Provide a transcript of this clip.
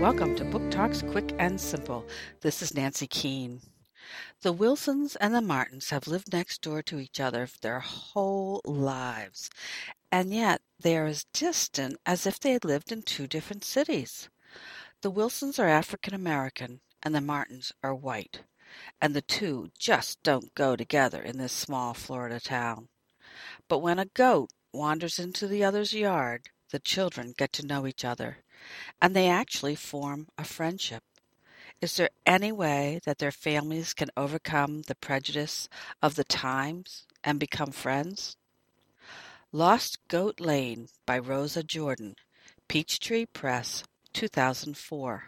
Talks Quick and Simple. This is Nancy Keane. The Wilsons and the Martins have lived next door to each other their whole lives, and yet they are as distant as if they had lived in two different cities. The Wilsons are African American, and the Martins are white, and the two just don't go together in this small Florida town. But when a goat wanders into the other's yard, the children get to know each other, and they actually form a friendship. Is there any way that their families can overcome the prejudice of the times and become friends? Lost Goat Lane by Rosa Jordan, Peachtree Press, 2004.